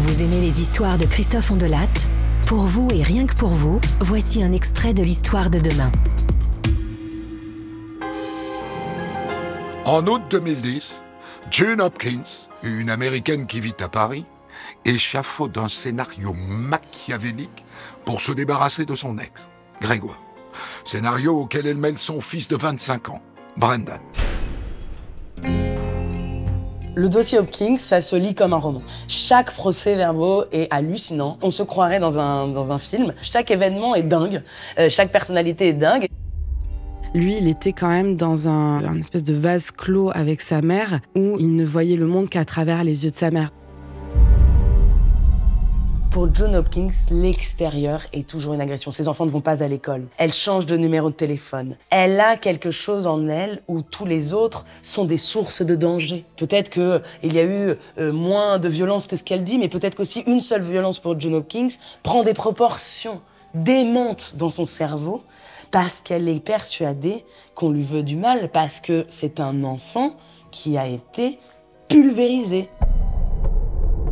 Vous aimez les histoires de Christophe Ondelat? Pour vous et rien que pour vous, voici un extrait de l'histoire de demain. En août 2010, June Hopkins, une Américaine qui vit à Paris, échafaude un scénario machiavélique pour se débarrasser de son ex, Grégoire. Scénario auquel elle mêle son fils de 25 ans, Brendan. Le dossier Hopkins, ça se lit comme un roman. Chaque procès-verbaux est hallucinant. On se croirait dans un, dans un film. Chaque événement est dingue. Euh, chaque personnalité est dingue. Lui, il était quand même dans un, un espèce de vase clos avec sa mère où il ne voyait le monde qu'à travers les yeux de sa mère. Pour John Hopkins, l'extérieur est toujours une agression. Ses enfants ne vont pas à l'école. Elle change de numéro de téléphone. Elle a quelque chose en elle où tous les autres sont des sources de danger. Peut-être qu'il y a eu euh, moins de violence que ce qu'elle dit, mais peut-être qu'aussi une seule violence pour John Hopkins prend des proportions démentes dans son cerveau parce qu'elle est persuadée qu'on lui veut du mal, parce que c'est un enfant qui a été pulvérisé.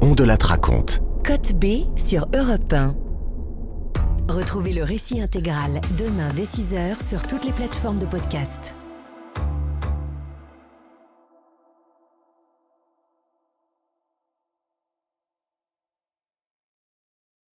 On de la raconte. Côte B sur Europe 1. Retrouvez le récit intégral demain dès 6h sur toutes les plateformes de podcast.